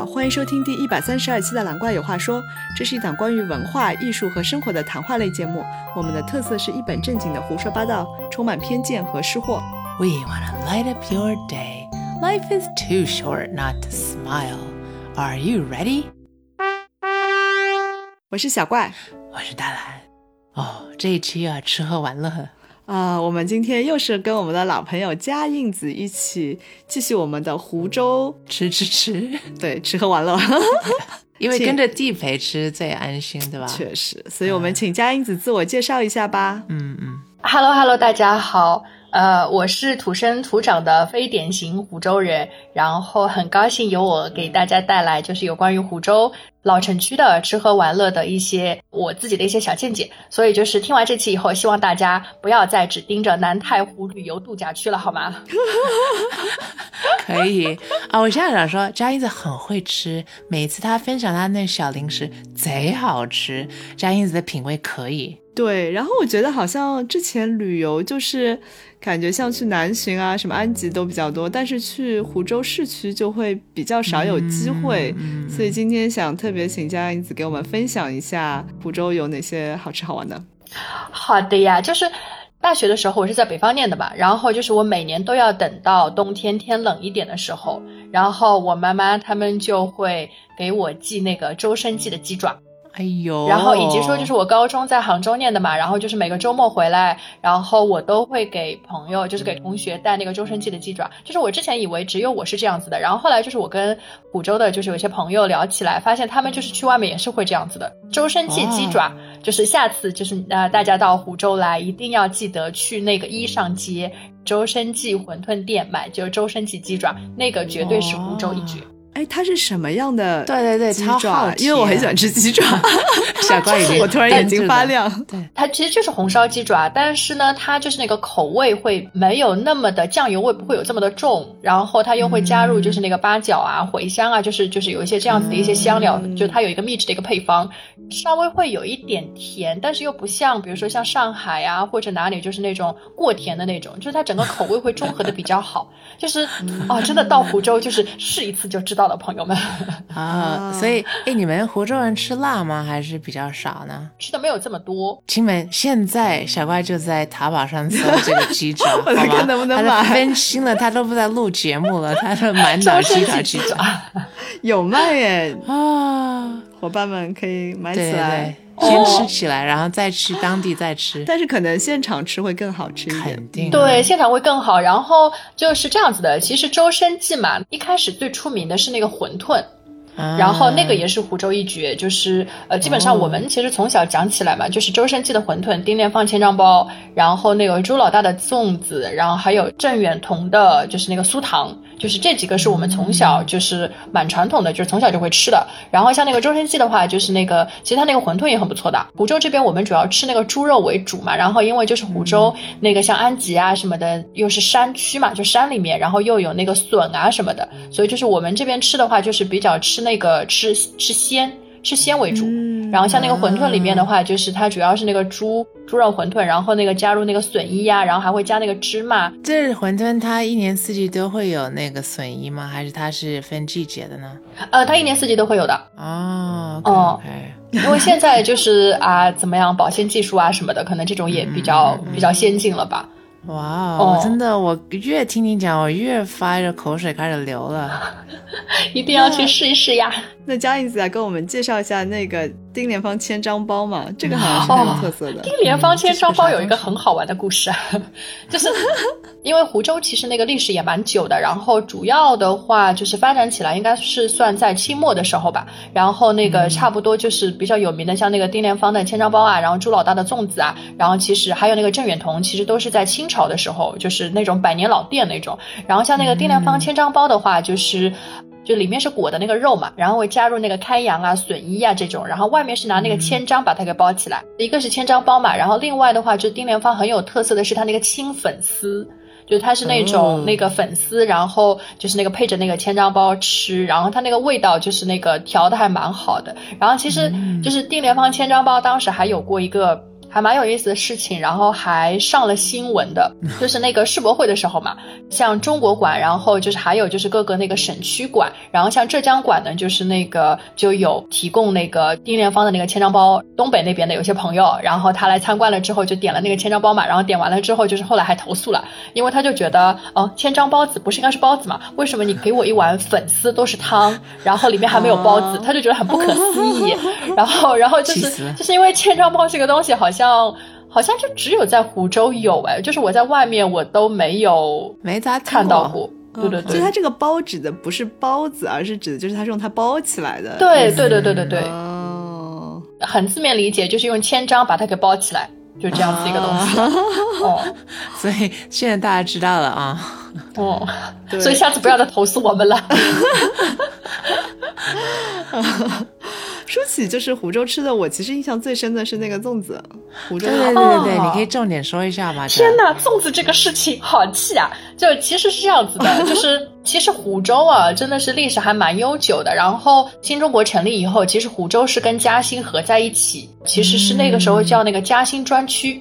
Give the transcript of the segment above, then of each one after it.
好，欢迎收听第一百三十二期的《蓝怪有话说》，这是一档关于文化艺术和生活的谈话类节目。我们的特色是一本正经的胡说八道，充满偏见和失货。We want to light up your day. Life is too short not to smile. Are you ready? 我是小怪我是大蓝。哦，这一期啊，吃喝玩乐。啊、我们今天又是跟我们的老朋友佳印子一起继续我们的湖州吃吃吃，对吃喝玩乐，因为跟着地陪吃最安心，对吧？确实，所以我们请佳印子自我介绍一下吧。嗯嗯，Hello Hello，大家好，呃，我是土生土长的非典型湖州人，然后很高兴由我给大家带来就是有关于湖州老城区的吃喝玩乐的一些我自己的一些小见解。所以就是听完这期以后，希望大家不要再只盯着南太湖旅游度假区了，好吗？可以啊。我现在想说，佳音子很会吃，每次她分享她那小零食贼好吃，佳音子的品味可以。对，然后我觉得好像之前旅游就是感觉像去南浔啊、什么安吉都比较多，但是去湖州市区就会比较少有机会。嗯所以今天想特别请佳英子给我们分享一下湖州有哪些好吃好玩的。好的呀，就是大学的时候我是在北方念的嘛，然后就是我每年都要等到冬天天冷一点的时候，然后我妈妈他们就会给我寄那个周生记的鸡爪，哎呦，然后以及说就是我高中在杭州念的嘛，然后就是每个周末回来，然后我都会给朋友，就是给同学带那个周生记的鸡爪。就是我之前以为只有我是这样子的，然后后来就是我跟湖州的，就是有些朋友聊起来，发现他们就是去外面也是会这样子的。周生记鸡爪，就是下次就是呃大家到湖州来，一定要记得去那个一上街周生记馄饨店买，就周生记鸡爪，那个绝对是湖州一绝。哎，它是什么样的？对对对鸡超好爪，奇。因为我很喜欢吃鸡爪，小怪已经我突然眼睛发亮。对，它其实就是红烧鸡爪，但是呢，它就是那个口味会没有那么的酱油味不会有这么的重，然后它又会加入就是那个八角啊、茴香啊，就是就是有一些这样子的一些香料，嗯。就它有一个秘制的一个配方，稍微会有一点甜，但是又不像比如说像上海啊或者哪里就是那种过甜的那种，就是它整个口味会中和的比较好，就是哦，真的到湖州就是试一次就知道了，朋友们 啊，所以哎，你们湖州人吃辣吗？还是比较少呢？吃的没有这么多，亲们，现在小怪就在淘宝上搜这个鸡爪，好 我在？看能不能他买分心了，他都不在录节目了，他是满 脑鸡爪鸡爪有卖耶，啊！伙伴们可以买起来对。，先吃起来，然后再去当地再吃，但是可能现场吃会更好吃一点。肯定对，现场会更好。然后就是这样子的，其实周生记嘛，一开始最出名的是那个馄饨。啊然后那个也是湖州一绝，就是呃，基本上我们其实从小讲起来嘛，就是周生记的馄饨、丁莲放千张包，然后那个朱老大的粽子，然后还有郑远同的，就是那个酥糖，就是这几个是我们从小就是蛮传统的，就是从小就会吃的。然后像那个周生记的话，就是那个其实它那个馄饨也很不错的。湖州这边我们主要吃那个猪肉为主嘛，然后因为就是湖州那个像安吉啊什么的，又是山区嘛，就山里面，然后又有那个笋啊什么的，所以就是我们这边吃的话，就是比较吃那个吃吃鲜。吃鲜为主，嗯然后像那个馄饨里面的话，就是它主要是那个猪猪肉馄饨，然后那个加入那个笋衣呀、然后还会加那个芝麻，这馄饨它一年四季都会有那个笋衣吗？还是它是分季节的呢？呃，它一年四季都会有的。哦哦因为现在就是啊，怎么样保鲜技术啊什么的，可能这种也比较、比较先进了吧。哇哦，哦真的，我越听你讲，我越发着口水开始流了。一定要去试一试呀！那佳颖子来跟我们介绍一下那个丁莲芳千张包嘛，这个好像是很有特色的。丁莲芳千张包有一个很好玩的故事，啊，就是 因为湖州其实那个历史也蛮久的，然后主要的话就是发展起来应该是算在清末的时候吧，然后那个差不多就是比较有名的，像那个丁莲芳的千张包啊，然后朱老大的粽子啊，然后其实还有那个郑远同，其实都是在清朝的时候，就是那种百年老店那种，然后像那个丁莲芳千张包的话，就是。就里面是裹的那个肉嘛，然后会加入那个开阳啊、笋衣啊这种，然后外面是拿那个千张把它给包起来。一个是千张包嘛，然后另外的话，就丁莲芳很有特色的是它那个青粉丝。就它是那种、哦那个粉丝，然后就是那个配着那个千张包吃，然后它那个味道就是那个调的还蛮好的。然后其实就是丁莲芳千张包当时还有过一个还蛮有意思的事情，然后还上了新闻的，就是那个世博会的时候嘛，像中国馆，然后就是还有就是各个那个省区馆，然后像浙江馆呢，就是那个就有提供那个丁莲芳的那个千张包，东北那边的有些朋友，然后他来参观了之后就点了那个千张包嘛，然后点完了之后就是后来还投诉了，因为他就觉得哦，千张包子不是应该是包子嘛，为什么你给我一碗粉丝都是汤，然后里面还没有包子，他就觉得很不可思议，然后然后就是就是因为千张包这个东西好像。像好像就只有在湖州有哎，就是我在外面我都没有没咋看到过。对对对，所以它这个包指的不是包子，而是指的就是它是用它包起来的。对对对对对对，哦，很字面理解就是用千张把它给包起来，就这样子一个东西。哦，所以现在大家知道了啊。哦，所以下次不要再投诉我们了。说起就是湖州吃的，我其实印象最深的是那个粽子。湖州对对对对，你可以重点说一下吗？天哪，粽子这个事情好气啊！就其实是这样子的，就是其实湖州啊，真的是历史还蛮悠久的。然后新中国成立以后，其实湖州是跟嘉兴合在一起，其实是那个时候叫那个嘉兴专区。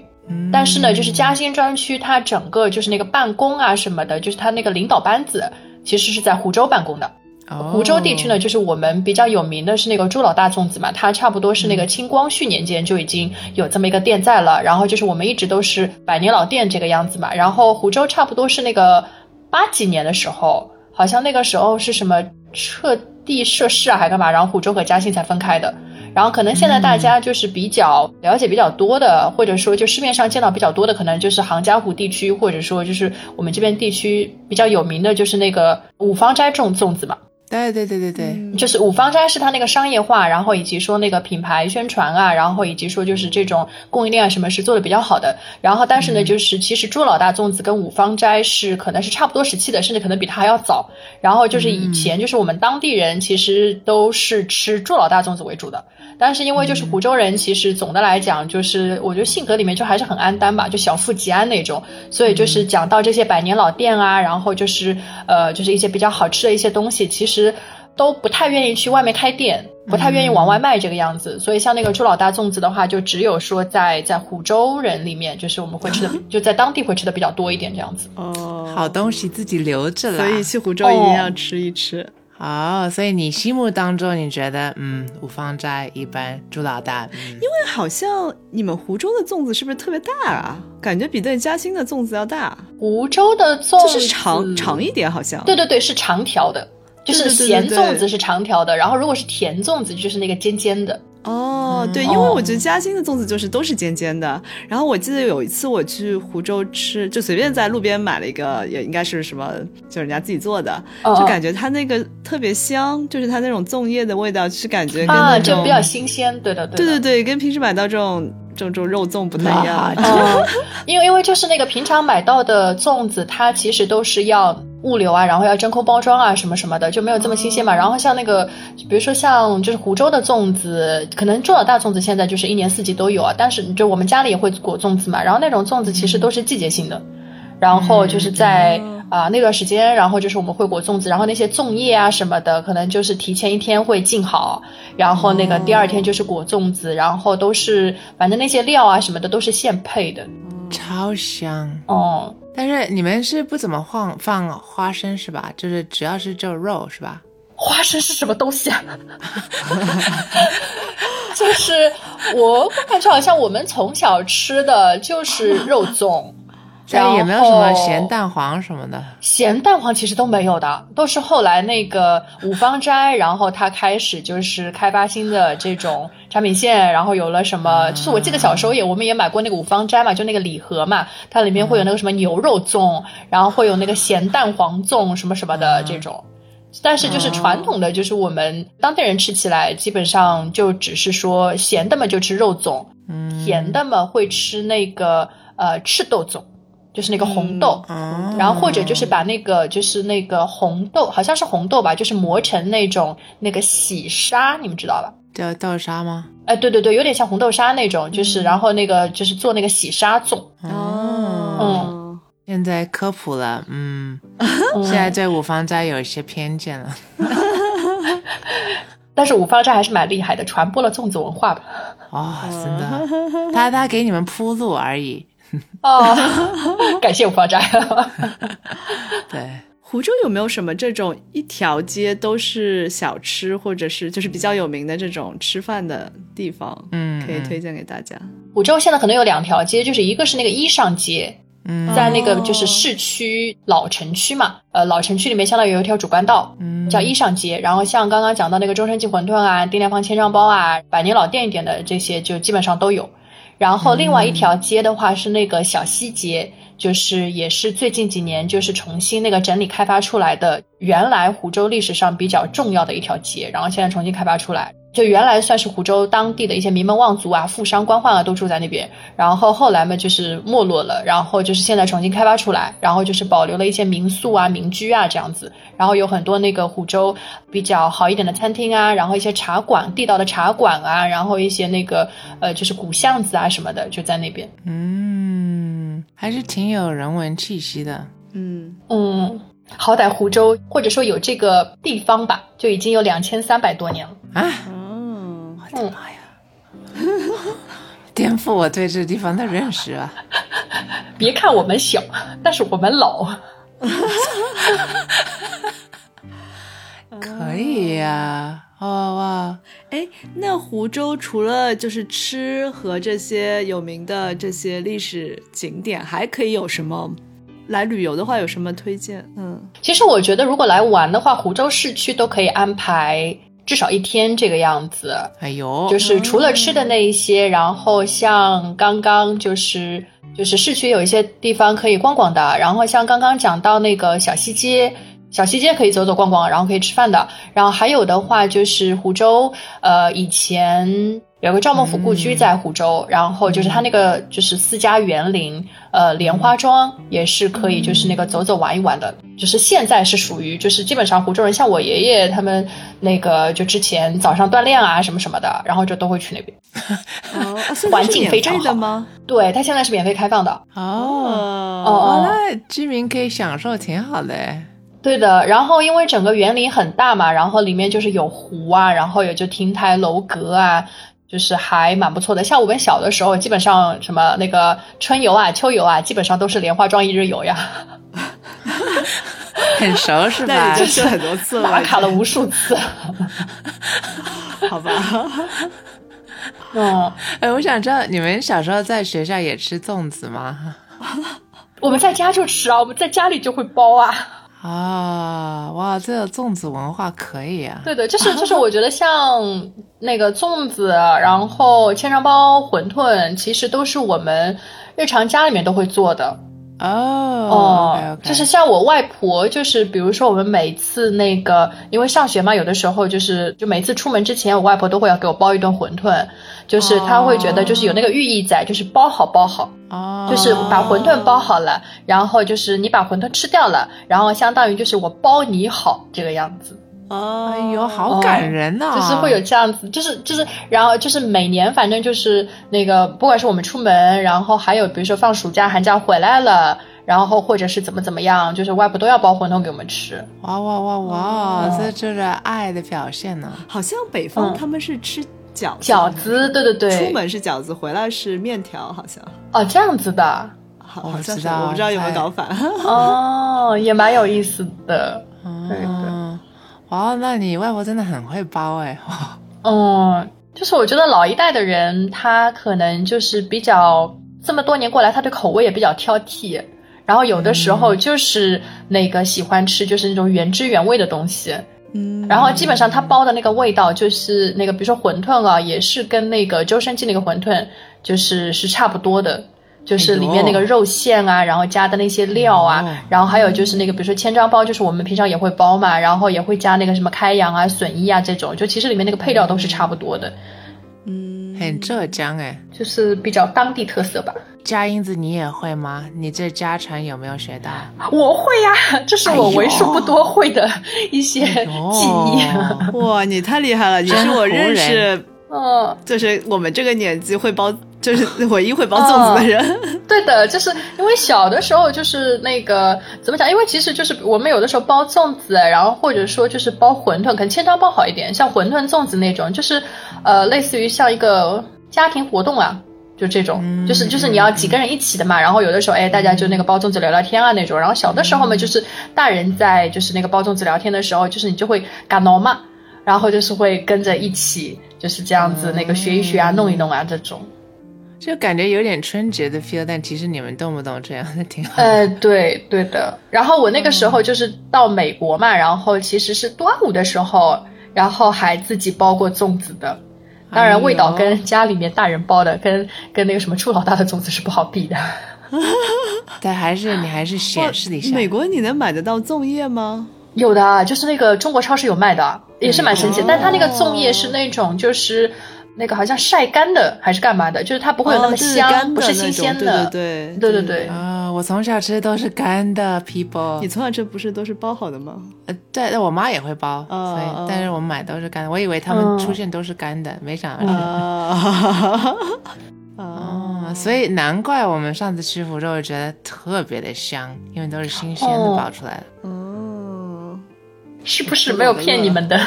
但是呢，就是嘉兴专区它整个就是那个办公啊什么的，就是它那个领导班子其实是在湖州办公的。湖州地区呢，就是我们比较有名的是那个朱老大粽子嘛，它差不多是那个清光绪年间就已经有这么一个店在了，然后就是我们一直都是百年老店这个样子嘛。然后湖州差不多是那个八几年的时候，好像那个时候是什么撤地设市啊，还干嘛？然后湖州和嘉兴才分开的。然后可能现在大家就是比较了解比较多的，或者说就市面上见到比较多的，可能就是杭嘉湖地区，或者说就是我们这边地区比较有名的就是那个五芳斋种粽子嘛。对对对对对，就是五芳斋是它那个商业化，然后以及说那个品牌宣传啊，然后以及说就是这种供应链啊什么是做的比较好的。然后但是呢，就是其实朱老大粽子跟五芳斋是可能是差不多时期的，甚至可能比它还要早。然后就是以前就是我们当地人其实都是吃朱老大粽子为主的。但是因为就是湖州人，其实总的来讲，就是我觉得性格里面就还是很安丹吧，就小富即安那种。所以就是讲到这些百年老店啊，然后就是呃，就是一些比较好吃的一些东西，其实都不太愿意去外面开店，不太愿意往外卖这个样子。所以像那个朱老大粽子的话，就只有说在在湖州人里面，就是我们会吃的，就在当地会吃的比较多一点这样子。哦，好东西自己留着了，所以去湖州一定要吃一吃。哦，所以你心目当中，你觉得嗯，五芳斋一般，朱老大，因为好像你们湖州的粽子是不是特别大啊？感觉比对嘉兴的粽子要大。湖州的粽子是长长一点，好像。对对对，是长条的，就是咸粽子是长条的，然后如果是甜粽子，就是那个尖尖的。哦，对，因为我觉得嘉兴的粽子就是都是尖尖的。然后我记得有一次我去湖州吃，就随便在路边买了一个，也应该是什么，就人家自己做的，就感觉它那个特别香，就是它那种粽叶的味道，是感觉跟那种比较新鲜，对的，对对对，跟平时买到这种这种肉粽不太一样。因为因为就是那个平常买到的粽子，它其实都是要。物流啊，然后要真空包装啊，什么什么的就没有这么新鲜嘛。然后像那个，比如说像就是湖州的粽子，可能朱老大粽子现在就是一年四季都有啊。但是就我们家里也会裹粽子嘛，然后那种粽子其实都是季节性的。然后就是在啊那段时间，然后就是我们会裹粽子，然后那些粽叶啊什么的，可能就是提前一天会浸好，然后那个第二天就是裹粽子，然后都是反正那些料啊什么的都是现配的，超香哦。但是你们是不怎么放放花生是吧？就是只要是就肉是吧？花生是什么东西啊？就是我我感觉好像我们从小吃的就是肉粽。但也没有什么咸蛋黄什么的，咸蛋黄其实都没有的，都是后来那个五芳斋，然后他开始就是开发新的这种产品线，然后有了什么，就是我记得小时候也我们也买过那个五芳斋嘛，就那个礼盒嘛，它里面会有那个什么牛肉粽，然后会有那个咸蛋黄粽什么什么的这种，但是就是传统的，就是我们当地人吃起来基本上就只是说咸的嘛就吃肉粽，嗯甜的嘛会吃那个呃赤豆粽。就是那个红豆，然后或者就是把那个就是那个红豆，好像是红豆吧，就是磨成那种那个洗沙，你们知道吧？叫豆沙吗？哎，对对对，有点像红豆沙那种，就是然后那个就是做那个洗沙粽。哦，嗯，现在科普了，嗯，现在对五芳斋有一些偏见了，但是五芳斋还是蛮厉害的，传播了粽子文化吧。哦，真的，他他给你们铺路而已。哦，感谢五芳斋。对，湖州有没有什么这种一条街都是小吃，或者是就是比较有名的这种吃饭的地方？嗯，可以推荐给大家。湖州现在可能有两条街，就是一个是那个衣裳街，嗯，在那个就是市区老城区嘛，呃，老城区里面相当于有一条主干道，嗯叫衣裳街。然后像刚刚讲到那个中山记馄饨啊、丁良坊千张包啊、百年老店一点的这些，就基本上都有。然后另外一条街的话是那个小西街，就是也是最近几年就是重新那个整理开发出来的，原来湖州历史上比较重要的一条街，然后现在重新开发出来。就原来算是湖州当地的一些名门望族啊、富商、官宦啊都住在那边，然后后来嘛就是没落了，然后就是现在重新开发出来，然后就是保留了一些民宿啊、民居啊这样子，然后有很多那个湖州比较好一点的餐厅啊，然后一些茶馆、地道的茶馆啊，然后一些那个呃就是古巷子啊什么的就在那边。嗯，还是挺有人文气息的。嗯嗯，好歹湖州或者说有这个地方吧，就已经有两千三百多年了。啊，哦，我的妈呀！颠覆我对这地方的认识啊！别看我们小，但是我们老。可以呀、哇哇！哎，那湖州除了就是吃和这些有名的这些历史景点，还可以有什么？来旅游的话有什么推荐？嗯，其实我觉得，如果来玩的话，湖州市区都可以安排至少一天这个样子。哎呦，就是除了吃的那一些，然后像刚刚就是就是市区有一些地方可以逛逛的，然后像刚刚讲到那个小西街。小西街可以走走逛逛，然后可以吃饭的。然后还有的话就是湖州，呃，以前有个赵孟俯故居在湖州，然后就是它那个就是私家园林，呃，莲花庄也是可以，就是那个走走玩一玩的。就是现在是属于就是基本上湖州人，像我爷爷他们那个就之前早上锻炼啊什么什么的，然后就都会去那边。哦，环境非常好吗？对，它现在是免费开放的。哦哦哦那居民可以享受，挺好的哎。对的，然后因为整个园林很大嘛，然后里面就是有湖啊，然后也就亭台楼阁啊，就是还蛮不错的。像我们小的时候，基本上什么那个春游啊、秋游啊，基本上都是莲花庄一日游呀，很熟是那吧就？去了很多次了，打卡了无数次。好吧？嗯，哎，我想知道你们小时候在学校也吃粽子吗？我们在家就吃啊，我们在家里就会包啊。啊，哇，这个粽子文化可以啊！对的，就是 就是，我觉得像那个粽子，然后千张包、馄饨，其实都是我们日常家里面都会做的。哦就是像我外婆，就是比如说我们每次那个，因为上学嘛，有的时候就是就每次出门之前，我外婆都会要给我包一顿馄饨，就是他会觉得就是有那个寓意在，就是包好包好，哦，就是把馄饨包好了，然后就是你把馄饨吃掉了，然后相当于就是我包你好这个样子。哦，哎呦，好感人呐、就是会有这样子，就是就是，然后就是每年反正就是那个，不管是我们出门，然后还有比如说放暑假、寒假回来了，然后或者是怎么怎么样，就是外婆都要包馄饨给我们吃。哇哇哇哇，这就是爱的表现呢。好像北方嗯他们是吃饺子，饺子，对对对，出门是饺子，回来是面条，好像。哦这样子的，好，好像是，我不知道有没有搞反。哦，也蛮有意思的。对对嗯，哇，那你外婆真的很会包哎。嗯，就是我觉得老一代的人，他可能就是比较这么多年过来，他对口味也比较挑剔，然后有的时候就是那个喜欢吃就是那种原汁原味的东西，嗯，然后基本上它包的那个味道就是那个，比如说馄饨啊，也是跟那个周生记那个馄饨就是是差不多的。就是里面那个肉馅啊，然后加的那些料啊，哎然后还有就是那个，比如说千张包，就是我们平常也会包嘛，然后也会加那个什么开阳啊、笋衣啊这种，就其实里面那个配料都是差不多的，嗯，很浙江哎。就是比较当地特色吧。佳音子你也会吗？你这家传有没有学到？我会呀、这是我为数不多会的一些哎呦记忆。哇，你太厉害了！你真是我认识，嗯，就是我们这个年纪会包，就是唯一会包粽子的人。对的，就是因为小的时候就是那个怎么讲？因为其实就是我们有的时候包粽子，然后或者说就是包馄饨，可能千张包好一点，像馄饨、粽子那种，就是呃类似于像一个家庭活动啊，就这种，就是就是你要几个人一起的嘛。然后有的时候，哎，大家就那个包粽子聊聊天啊那种。然后小的时候嘛，就是大人在就是那个包粽子聊天的时候，就是你就会感挠嘛，然后就是会跟着一起就是这样子那个学一学啊，弄一弄啊这种。就感觉有点春节的 feel，但其实你们动不动这样的挺好。呃，对对的。然后我那个时候就是到美国嘛，然后其实是端午的时候，然后还自己包过粽子的。当然味道跟家里面大人包的，跟跟那个什么处老大的粽子是不好比的。但还是你还是显示一下。美国你能买得到粽叶吗？有的，就是那个中国超市有卖的，也是蛮神奇。但它那个粽叶是那种就是。那个好像晒干的还是干嘛的，就是它不会有那么香，不是新鲜的。对对对对对啊！我从小吃的都是干的，people。你从小吃不是都是包好的吗？呃，对，我妈也会包，所以但是我们买都是干的。我以为他们出现都是干的，没想到是。哦，所以难怪我们上次吃福州觉得特别的香，因为都是新鲜的包出来的。哦，是不是没有骗你们的？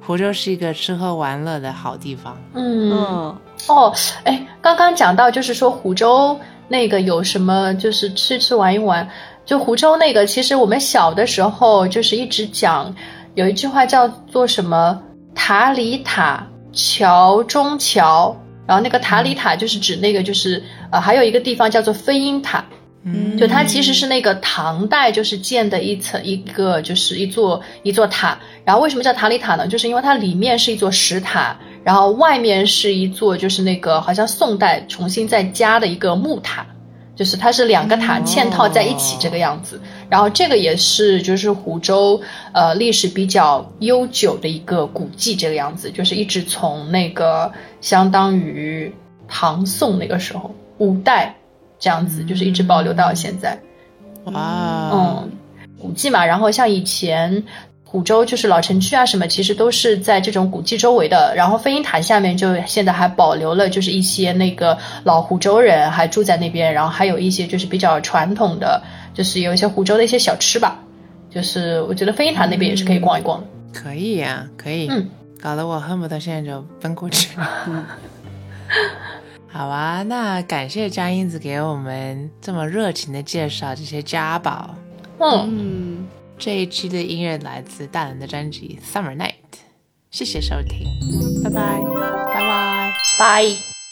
福州是一个吃喝玩乐的好地方。嗯哦，哎，刚刚讲到就是说湖州那个有什么，就是吃吃玩一玩。就湖州那个，其实我们小的时候就是一直讲，有一句话叫做什么“塔里塔桥中桥”，然后那个塔里塔就是指那个就是呃，还有一个地方叫做飞鹰塔。嗯，就它其实是那个唐代就是建的一层一个就是一座一座塔，然后为什么叫塔里塔呢？就是因为它里面是一座石塔，然后外面是一座就是那个好像宋代重新再加的一个木塔，就是它是两个塔嵌套在一起这个样子。然后这个也是就是湖州呃历史比较悠久的一个古迹这个样子，就是一直从那个相当于唐宋那个时候五代。这样子就是一直保留到现在，哇，嗯，古迹嘛，然后像以前湖州就是老城区啊什么，其实都是在这种古迹周围的。然后飞鹰塔下面就现在还保留了，就是一些那个老湖州人还住在那边，然后还有一些就是比较传统的，就是有一些湖州的一些小吃吧。就是我觉得飞鹰塔那边也是可以逛一逛的。可以呀，可以，嗯，搞得我恨不得现在就奔过去。好啊，那感谢佳英子给我们这么热情的介绍这些家宝。嗯，这一期的音乐来自大人的专辑《Summer Night》，谢谢收听，拜拜，拜拜，拜。